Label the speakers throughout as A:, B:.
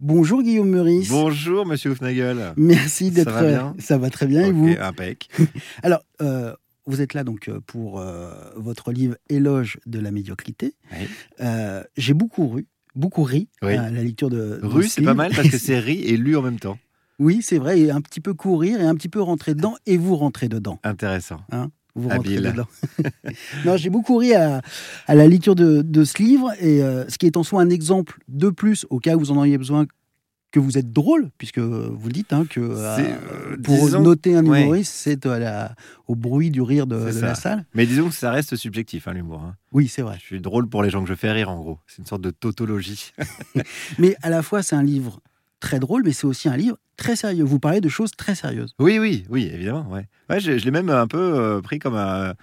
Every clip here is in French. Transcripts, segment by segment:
A: Bonjour Guillaume Meurice.
B: Bonjour Monsieur Houfnagel.
A: Merci d'être.
B: Ça va bien
A: Ça va très bien et
B: Ok,
A: vous
B: impec.
A: Alors, euh, vous êtes là donc euh, pour euh, votre livre Éloge de la médiocrité.
B: Oui.
A: Euh, J'ai beaucoup ru, beaucoup ri
B: Oui.
A: à la lecture de.
B: Rue,
A: ce
B: c'est pas mal parce que c'est ri et lu en même temps.
A: Oui, c'est vrai, et un petit peu courir et un petit peu rentrer dedans et vous rentrez dedans.
B: Intéressant.
A: Vous rentrez
B: Habile.
A: dedans. non, j'ai beaucoup ri à, à la lecture de, de ce livre et euh, ce qui est en soi un exemple de plus au cas où vous en auriez besoin que vous êtes drôle, puisque vous le dites, hein, que euh,
B: euh,
A: pour
B: disons-
A: noter un
B: ouais.
A: humoriste, c'est au bruit du rire de, la salle.
B: Mais disons que ça reste subjectif, hein, l'humour. hein.
A: Oui, c'est vrai.
B: Je suis drôle pour les gens que je fais rire, en gros. C'est une sorte de tautologie.
A: Mais à la fois, c'est un livre très drôle, mais c'est aussi un livre très sérieux. Vous parlez de choses très sérieuses.
B: Oui, oui, oui, évidemment. Ouais. Ouais, je, je l'ai même un peu euh, pris comme un.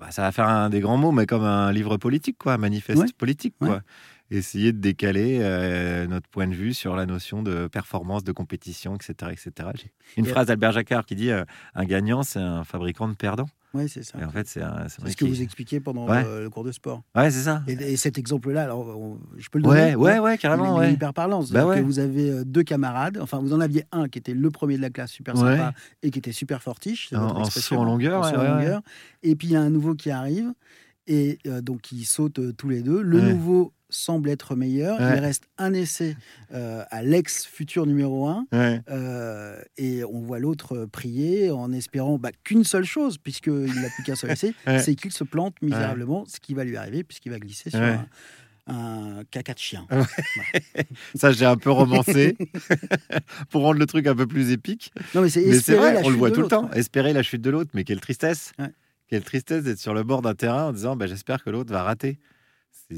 B: bah, ça va faire un des grands mots, mais comme un livre politique, quoi, un manifeste
A: Ouais.
B: politique, quoi. Essayer de décaler euh, notre point de vue sur la notion de performance, de compétition, etc. etc. J'ai Une
A: Et-
B: phrase d'Albert Jacquard qui dit euh, Un gagnant, c'est un fabricant de perdants.
A: Oui, c'est ça.
B: Et en fait, c'est
A: ce que vous expliquiez pendant
B: Ouais.
A: le cours de sport.
B: Ouais, c'est ça.
A: Et, et cet exemple-là, alors, on- je peux le donner
B: Ouais, ouais, ouais,
A: Il
B: carrément,
A: est
B: ouais.
A: hyper parlant.
B: Bah ouais.
A: que vous avez euh, deux camarades, enfin vous en aviez un qui était le premier de la classe, super sympa, et qui était super fortiche.
B: En- en saut en longueur,
A: en longueur. Et puis il y a un nouveau qui arrive, et euh, donc ils sautent euh, tous les deux. Le nouveau semble être meilleur.
B: Ouais.
A: Il reste un essai euh, à l'ex-futur numéro un.
B: Ouais.
A: euh, et on voit l'autre prier en espérant bah, qu'une seule chose, puisqu'il n'a plus qu'un seul essai,
B: Ouais.
A: c'est qu'il se plante misérablement, ce qui va lui arriver, puisqu'il va glisser sur un, un caca de chien.
B: Ça, j'ai un peu romancé pour rendre le truc un peu plus épique.
A: Non, mais c'est
B: vrai, on le voit tout le temps. Espérer la chute de l'autre, mais quelle tristesse.
A: Ouais.
B: Quelle tristesse d'être sur le bord d'un terrain en disant bah, j'espère que l'autre va rater.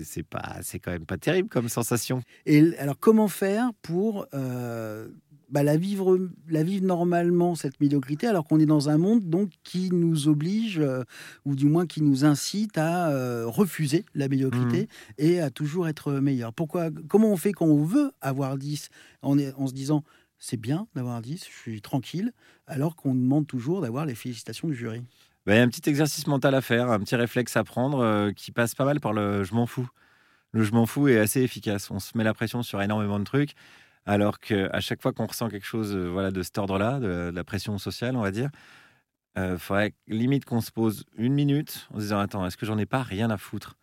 B: C'est- pas, c'est quand même pas terrible comme sensation.
A: Et alors, comment faire pour euh, bah, la, vivre, la vivre normalement, cette médiocrité, alors qu'on est dans un monde donc, qui nous oblige, euh, ou du moins qui nous incite à euh, refuser la médiocrité
B: Mmh.
A: et à toujours être meilleur? Pourquoi Comment on fait quand on veut avoir 10 en, en se disant c'est bien d'avoir 10, je suis tranquille, alors qu'on demande toujours d'avoir les félicitations du jury?
B: Bah, Il y a un petit exercice mental à faire, un petit réflexe à prendre euh, qui passe pas mal par le je m'en fous. Le je m'en fous est assez efficace. On se met la pression sur énormément de trucs, alors qu'à chaque fois qu'on ressent quelque chose euh, voilà, de cet ordre-là, de, de la pression sociale, on va dire, il faudrait limite qu'on se pose une minute en se disant Attends, est-ce que j'en ai pas rien à foutre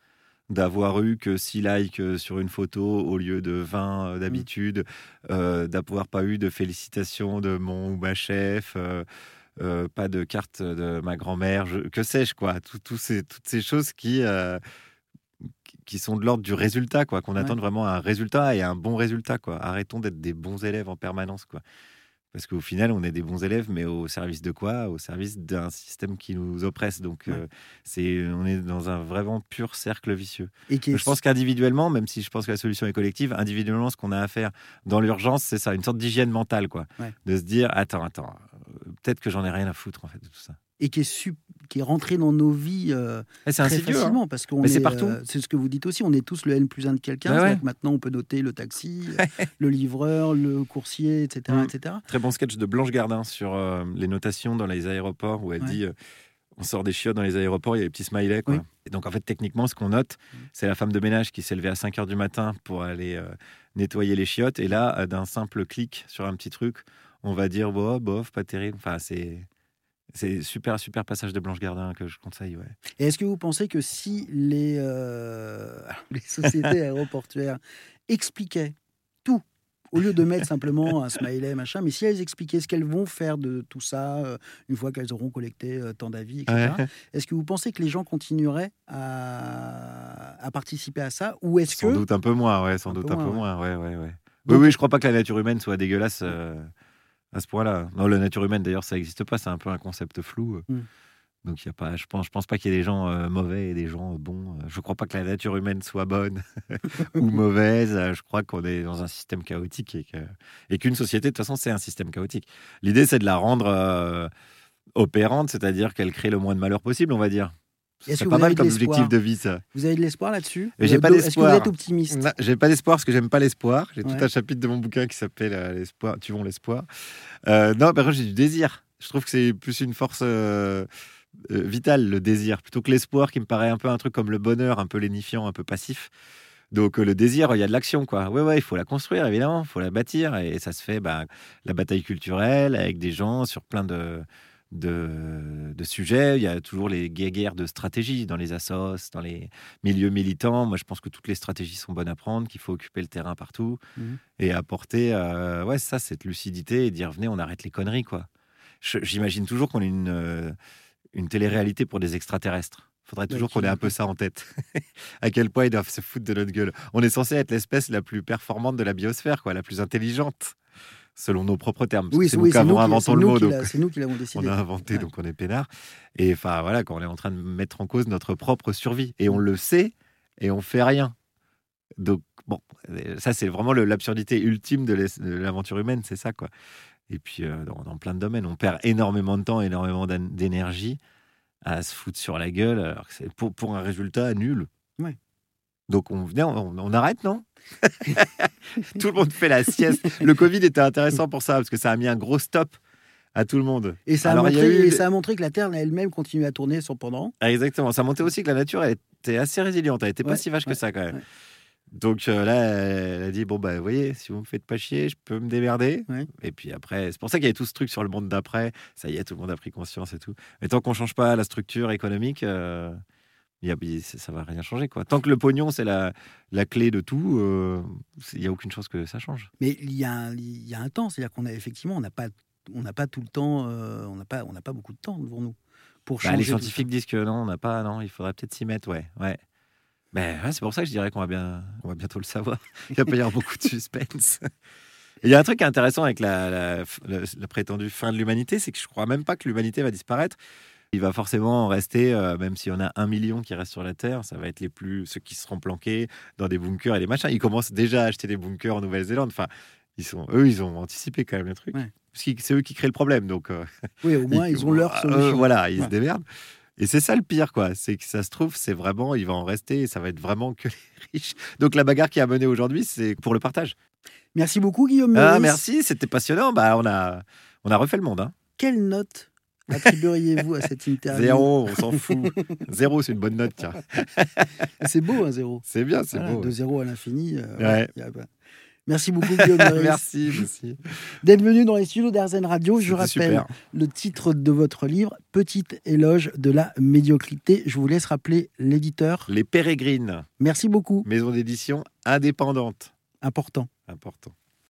B: d'avoir eu que 6 likes euh, sur une photo au lieu de 20 euh, d'habitude, euh, d'avoir pas eu de félicitations de mon ou ma chef, euh, euh, pas de carte de ma grand-mère, que sais-je quoi, Tout- tout ces- toutes ces choses qui euh, qui- sont de l'ordre du résultat quoi, qu'on
A: Ouais.
B: attende vraiment un résultat et un bon résultat quoi. Arrêtons d'être des bons élèves en permanence quoi. Parce qu'au final, on est des bons élèves, mais au service de quoi? Au service d'un système qui nous oppresse. Donc,
A: Ouais.
B: euh, c'est, on est dans un vraiment pur cercle vicieux.
A: et qui est
B: Je pense qu'individuellement, même si je pense que la solution est collective, individuellement, ce qu'on a à faire dans l'urgence, c'est ça, une sorte d'hygiène mentale, quoi.
A: Ouais.
B: De se dire, attends, attends, peut-être que j'en ai rien à foutre, en fait, de tout ça.
A: et qui est, sup- qui est rentré dans nos vies euh,
B: Et c'est
A: très
B: insidieux, hein.
A: facilement parce qu'on est,
B: partout.
A: euh, c'est ce que vous dites aussi on est tous le N plus 1 de quelqu'un
B: Ouais,
A: maintenant on peut noter le taxi le livreur le coursier etc
B: Mm.
A: etc
B: Très bon sketch de Blanche Gardin sur euh, les notations dans les aéroports où elle
A: Ouais.
B: dit euh, on sort des chiottes dans les aéroports, il y a les petits smileys. Quoi.
A: Oui.
B: Et donc, en fait, techniquement, ce qu'on note,
A: Mm.
B: c'est la femme de ménage qui s'est levée à 5 heures du matin pour aller euh, nettoyer les chiottes. Et là, d'un simple clic sur un petit truc, on va dire bof, bof, pas terrible. Enfin, c'est. C'est super, super passage de Blanche Gardin que je conseille. Ouais.
A: et est-ce que vous pensez que si les euh, les sociétés aéroportuaires expliquaient tout au lieu de mettre simplement un smiley machin mais si elles expliquaient ce qu'elles vont faire de tout ça euh, une fois qu'elles auront collecté euh, tant d'avis etc est-ce que vous pensez que les gens continueraient à, à participer à ça ou est-ce
B: Sans
A: que
B: doute un peu moins, ouais, sans
A: Un
B: doute
A: peu
B: un peu
A: moins.
B: Ouais, ouais, ouais.
A: Donc-
B: oui, oui, je crois pas que la nature humaine soit dégueulasse à ce point-là. Non, la nature humaine, d'ailleurs, ça n'existe pas. C'est un peu un concept flou.
A: Mm.
B: Donc, il y a pas, je pense, je pense pas qu'il y ait des gens euh, mauvais et des gens euh, bons. Je crois pas que la nature humaine soit bonne ou mauvaise. Je crois qu'on est dans un système chaotique et que- et qu'une société, de toute façon, c'est un système chaotique. L'idée, c'est de la rendre euh, opérante, c'est-à-dire qu'elle crée le moins de malheur possible, on va dire. C'est
A: que
B: pas mal comme objectif de vie, ça.
A: Vous avez de l'espoir là-dessus
B: j'ai pas
A: do- Est-ce que
B: d'espoir.
A: vous êtes optimiste
B: J'ai pas d'espoir parce que j'aime pas l'espoir. J'ai
A: Ouais.
B: tout un chapitre de mon bouquin qui s'appelle euh, L'espoir, tuons l'espoir. Euh, non, par contre, j'ai du désir. Je trouve que c'est plus une force euh, vitale, le désir, plutôt que l'espoir qui me paraît un peu un truc comme le bonheur, un peu lénifiant, un peu passif. Donc le désir, il y a de l'action, quoi. Ouais, ouais, il faut la construire, évidemment, il faut la bâtir. Et ça se fait, bah, la bataille culturelle avec des gens sur plein de, de, de sujets. Il y a toujours les guerres de stratégie dans les assos, dans les milieux militants. Moi, je pense que toutes les stratégies sont bonnes à prendre, qu'il faut occuper le terrain partout
A: Mhm.
B: et apporter, euh, ouais, ça, cette lucidité et dire, venez, on arrête les conneries, quoi. J'imagine toujours qu'on ait une, euh, une télé-réalité pour des extraterrestres. Faudrait toujours
A: qui-
B: qu'on ait un peu ça en tête. à quel point ils doivent se foutre de notre gueule. On est censé être l'espèce la plus performante de la biosphère, quoi, la plus intelligente, selon nos propres termes. parce
A: Oui,
B: c'est
A: oui,
B: nous qui avons
A: qui-
B: inventé
A: c'est
B: le
A: nous
B: mot,
A: c'est nous qui l'avons
B: on
A: décidé.
B: a inventé,
A: Ouais.
B: donc on est peinard. Et enfin, voilà, quand on est en train de mettre en cause notre propre survie. Et on le sait, et on fait rien. Donc, bon, ça, c'est vraiment l'absurdité ultime de l'aventure humaine, c'est ça, quoi. Et puis, euh, dans, dans plein de domaines, on perd énormément de temps, énormément d'énergie à se foutre sur la gueule, alors que c'est pour, pour un résultat nul.
A: Ouais.
B: Donc, on, venait, on, on arrête, non? Tout le monde fait la sieste. Le Covid était intéressant pour ça, parce que ça a mis un gros stop à tout le monde.
A: Et ça, a
B: Alors,
A: montré,
B: eu-
A: et ça a montré que la Terre elle-même continue à tourner cependant.
B: Ah, exactement. Ça montait aussi que la nature elle était assez résiliente. Elle était pas
A: Ouais,
B: si vache que ça quand même.
A: ouais.
B: Donc euh, là, elle a dit bon bah vous voyez, si vous me faites pas chier, je peux me démerder. Et puis après, c'est pour ça qu'il y avait tout ce truc sur le monde d'après. Ça y est, tout le monde a pris conscience et tout. Mais tant qu'on change pas la structure économique, euh, ça va rien changer quoi. Tant que le pognon c'est la, la clé de tout, euh, il y a aucune chance que ça change.
A: Mais il y a un, il y a un temps, c'est-à-dire qu'on a effectivement, on n'a pas, on n'a pas tout le temps, euh, on n'a pas, on n'a pas beaucoup de temps devant nous pour
B: Bah,
A: changer.
B: les scientifiques disent que non, on n'a pas, non, il faudrait peut-être s'y mettre, ouais, ouais. Ben, ouais, c'est pour ça que je dirais qu'on va bien, on va bientôt le savoir. Il va pas y avoir beaucoup de suspense. Il y a un truc intéressant avec la, la, la- la prétendue fin de l'humanité, c'est que je crois même pas que l'humanité va disparaître. Il va forcément rester, euh, même s'il y en a un million qui restent sur la Terre, ça va être les plus ceux qui seront planqués dans des bunkers et des machins. Ils commencent déjà à acheter des bunkers en Nouvelle-Zélande. Enfin, ils sont, eux, ils ont anticipé quand même le truc.
A: Ouais.
B: Parce que c'est eux qui créent le problème, donc. euh,
A: Oui, au moins ils ont leur
B: euh,
A: solution.
B: voilà, ils
A: Ouais.
B: se démerdent. Et c'est ça le pire, quoi. C'est que ça se trouve, c'est vraiment, il va en rester, et ça va être vraiment que les riches. Donc la bagarre qui a mené aujourd'hui, c'est pour le partage.
A: Merci beaucoup Guillaume.
B: Ah, merci, c'était passionnant. Bah, on a, on a refait le monde. Hein.
A: Quelle note attribueriez-vous à cette interview
B: Zéro, on s'en fout. Zéro, c'est une bonne note, tiens.
A: C'est beau un zéro.
B: C'est bien, c'est
A: Voilà,
B: beau.
A: De
B: ouais.
A: zéro à l'infini. euh,
B: Ouais.
A: a pas- Merci beaucoup Guillaume
B: merci, merci.
A: d'être venu dans les studios d'Arzen Radio. Je rappelle
B: super.
A: le titre de votre livre, Petite éloge de la médiocrité. Je vous laisse rappeler l'éditeur.
B: Les Pérégrines,
A: Merci beaucoup.
B: maison d'édition indépendante.
A: Important.
B: Important.